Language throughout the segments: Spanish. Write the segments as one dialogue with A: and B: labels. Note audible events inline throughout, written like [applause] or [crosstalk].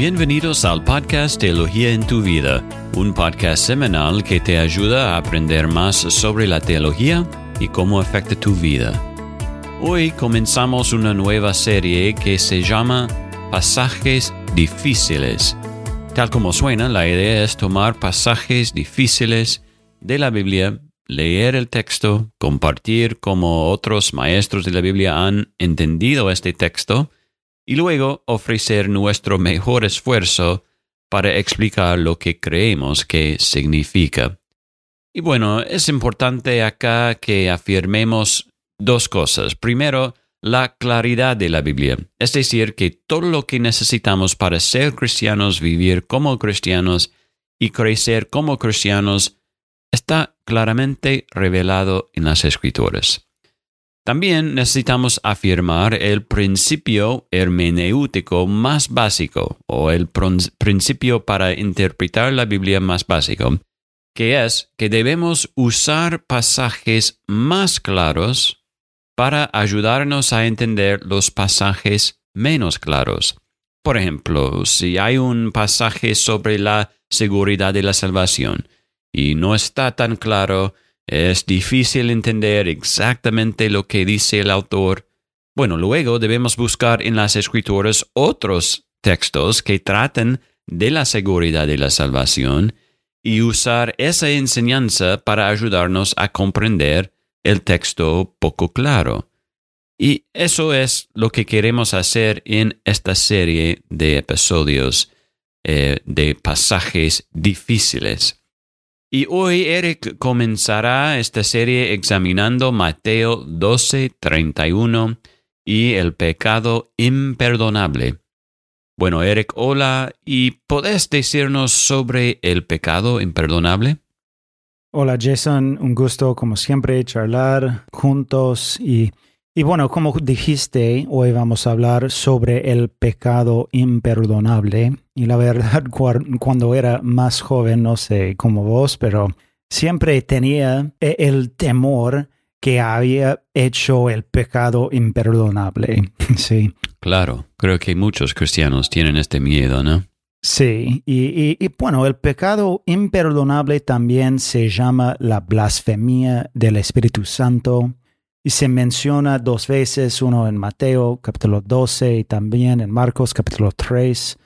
A: Bienvenidos al podcast Teología en tu vida, un podcast semanal que te ayuda a aprender más sobre la teología y cómo afecta tu vida. Hoy comenzamos una nueva serie que se llama Pasajes difíciles. Tal como suena, la idea es tomar pasajes difíciles de la Biblia, leer el texto, compartir cómo otros maestros de la Biblia han entendido este texto, y luego ofrecer nuestro mejor esfuerzo para explicar lo que creemos que significa. Y bueno, es importante acá que afirmemos dos cosas. Primero, la claridad de la Biblia, es decir, que todo lo que necesitamos para ser cristianos, vivir como cristianos y crecer como cristianos, está claramente revelado en las escrituras. También necesitamos afirmar el principio hermenéutico más básico o el principio para interpretar la Biblia más básico, que es que debemos usar pasajes más claros para ayudarnos a entender los pasajes menos claros. Por ejemplo, si hay un pasaje sobre la seguridad de la salvación y no está tan claro, es difícil entender exactamente lo que dice el autor. Bueno, luego debemos buscar en las escrituras otros textos que traten de la seguridad de la salvación y usar esa enseñanza para ayudarnos a comprender el texto poco claro. Y eso es lo que queremos hacer en esta serie de episodios eh, de pasajes difíciles. Y hoy Eric comenzará esta serie examinando Mateo 12, 31 y el pecado imperdonable. Bueno, Eric, hola, ¿y podés decirnos sobre el pecado imperdonable?
B: Hola Jason, un gusto como siempre charlar juntos y y bueno, como dijiste, hoy vamos a hablar sobre el pecado imperdonable. Y la verdad, [laughs] cuando era más joven, no sé cómo vos, pero siempre tenía e-, el temor que había hecho el pecado imperdonable. [laughs] Sí.
A: Claro, creo que muchos cristianos tienen este miedo, ¿no?
B: Sí, y, y, bueno, el pecado imperdonable también se llama la blasfemia del Espíritu Santo y se menciona dos veces, uno en Mateo capítulo 12 y también en Marcos capítulo 3.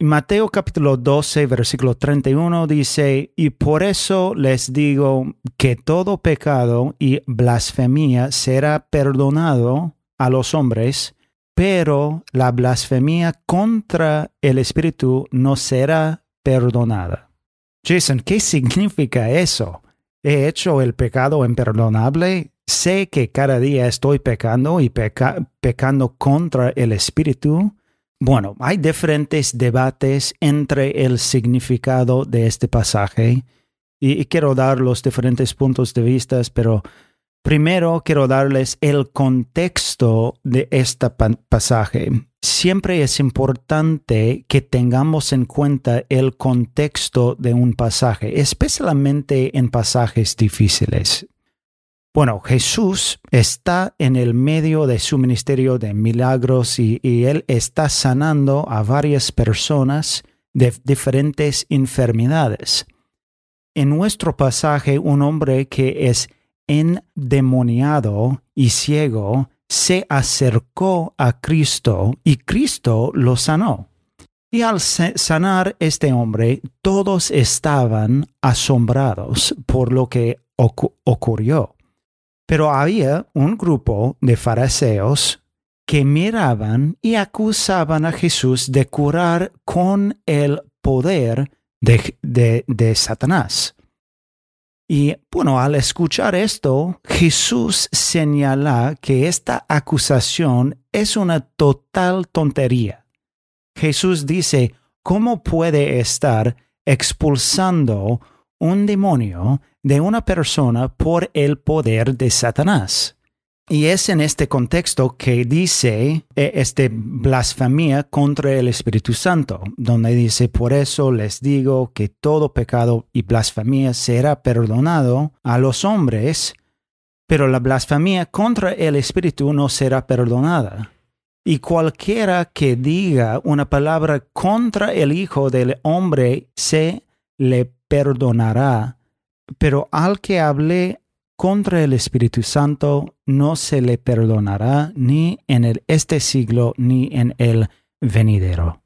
B: Mateo capítulo 12, versículo 31 dice, y por eso les digo que todo pecado y blasfemia será perdonado a los hombres, pero la blasfemia contra el Espíritu no será perdonada. Jason, ¿qué significa eso? ¿He hecho el pecado imperdonable? Sé que cada día estoy pecando y pecando contra el Espíritu. Bueno, hay diferentes debates entre el significado de este pasaje y, quiero dar los diferentes puntos de vista, pero primero quiero darles el contexto de este pasaje. Siempre es importante que tengamos en cuenta el contexto de un pasaje, especialmente en pasajes difíciles. Bueno, Jesús está en el medio de su ministerio de milagros y, él está sanando a varias personas de diferentes enfermedades. En nuestro pasaje, un hombre que es endemoniado y ciego se acercó a Cristo y Cristo lo sanó. Y al sanar este hombre, todos estaban asombrados por lo que ocurrió. Pero había un grupo de fariseos que miraban y acusaban a Jesús de curar con el poder de, Satanás. Y bueno, al escuchar esto, Jesús señala que esta acusación es una total tontería. Jesús dice, ¿cómo puede estar expulsando un demonio de una persona por el poder de Satanás. Y es en este contexto que dice eh, este blasfemia contra el Espíritu Santo, donde dice, por eso les digo que todo pecado y blasfemia será perdonado a los hombres, pero la blasfemia contra el Espíritu no será perdonada. y cualquiera que diga una palabra contra el Hijo del Hombre se le perdonará, pero al que hable contra el Espíritu Santo no se le perdonará ni en el, este siglo ni en el venidero.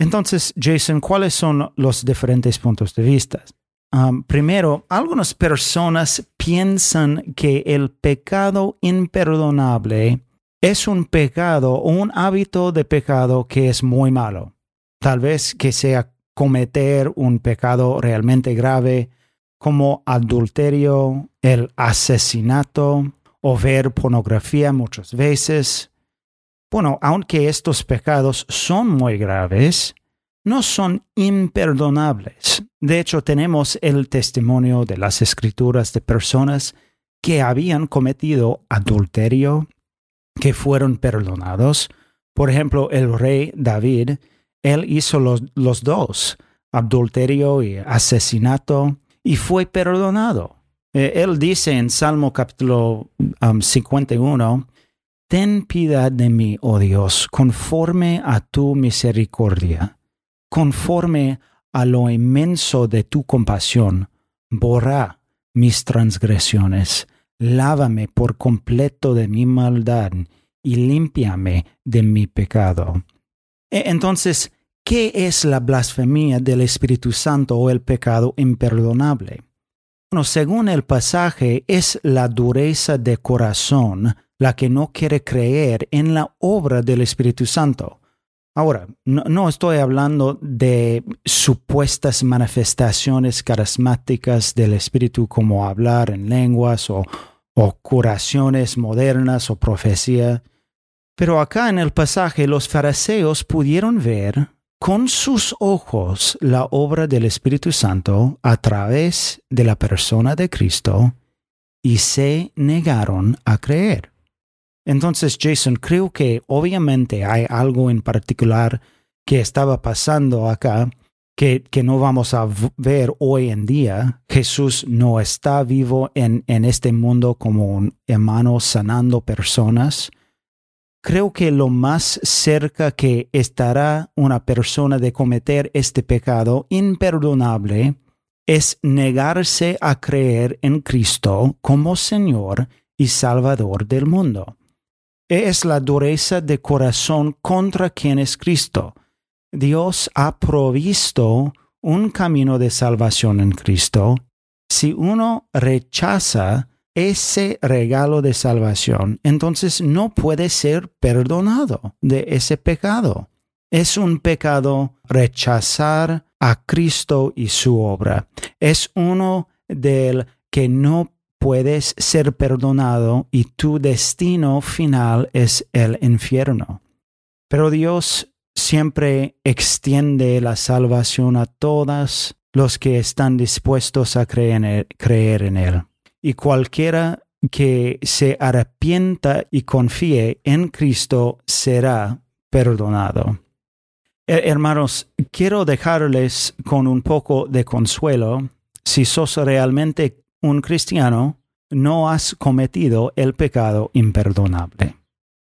B: Entonces, Jason, ¿cuáles son los diferentes puntos de vista? Um, primero, algunas personas piensan que el pecado imperdonable es un pecado o un hábito de pecado que es muy malo. Tal vez que sea cometer un pecado realmente grave como adulterio, el asesinato o ver pornografía muchas veces. Bueno, aunque estos pecados son muy graves, no son imperdonables. De hecho, tenemos el testimonio de las escrituras de personas que habían cometido adulterio, que fueron perdonados. Por ejemplo, el rey David, él hizo los, dos, adulterio y asesinato, y fue perdonado. Eh, él dice en Salmo capítulo 51, um, Ten piedad de mí, oh Dios, conforme a tu misericordia conforme a lo inmenso de tu compasión, borra mis transgresiones, lávame por completo de mi maldad y límpiame de mi pecado. E, entonces, ¿qué es la blasfemia del Espíritu Santo o el pecado imperdonable? Bueno, según el pasaje, es la dureza de corazón la que no quiere creer en la obra del Espíritu Santo. Ahora, no, estoy hablando de supuestas manifestaciones carismáticas del Espíritu como hablar en lenguas o, o curaciones modernas o profecía, pero acá en el pasaje los fariseos pudieron ver con sus ojos la obra del Espíritu Santo a través de la persona de Cristo y se negaron a creer. Entonces, Jason, creo que obviamente hay algo en particular que estaba pasando acá que, que, no vamos a ver hoy en día. Jesús no está vivo en, en este mundo como un hermano sanando personas. Creo que lo más cerca que estará una persona de cometer este pecado imperdonable es negarse a creer en Cristo como Señor y Salvador del mundo es la dureza de corazón contra quien es Cristo. Dios ha provisto un camino de salvación en Cristo. Si uno rechaza ese regalo de salvación, entonces no puede ser perdonado de ese pecado. Es un pecado rechazar a Cristo y su obra. Es uno del que no puedes ser perdonado y tu destino final es el infierno. Pero Dios siempre extiende la salvación a todos los que están dispuestos a creer en Él. Y cualquiera que se arrepienta y confíe en Cristo será perdonado. Hermanos, quiero dejarles con un poco de consuelo si sos realmente un cristiano, no has cometido el pecado imperdonable.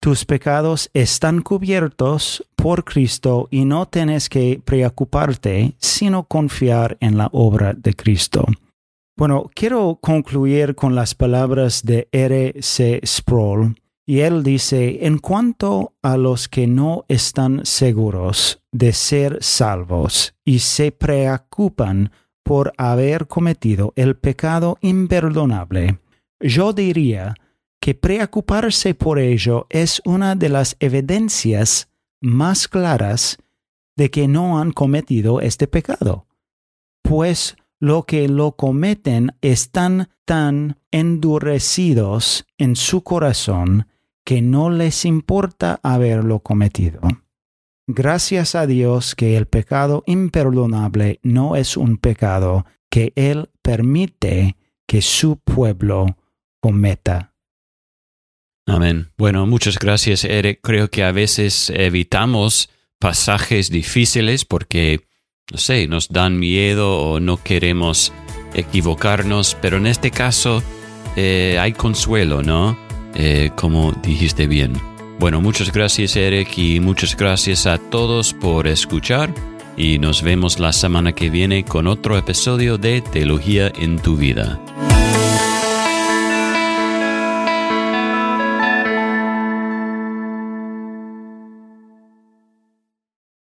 B: Tus pecados están cubiertos por Cristo y no tienes que preocuparte, sino confiar en la obra de Cristo. Bueno, quiero concluir con las palabras de R. C. Sproul, y él dice, en cuanto a los que no están seguros de ser salvos y se preocupan por haber cometido el pecado imperdonable, yo diría que preocuparse por ello es una de las evidencias más claras de que no han cometido este pecado, pues lo que lo cometen están tan endurecidos en su corazón que no les importa haberlo cometido. Gracias a Dios que el pecado imperdonable no es un pecado que Él permite que su pueblo cometa.
A: Amén. Bueno, muchas gracias, Eric. Creo que a veces evitamos pasajes difíciles porque, no sé, nos dan miedo o no queremos equivocarnos, pero en este caso eh, hay consuelo, ¿no? Eh, como dijiste bien. Bueno, muchas gracias Eric y muchas gracias a todos por escuchar y nos vemos la semana que viene con otro episodio de Teología en tu vida.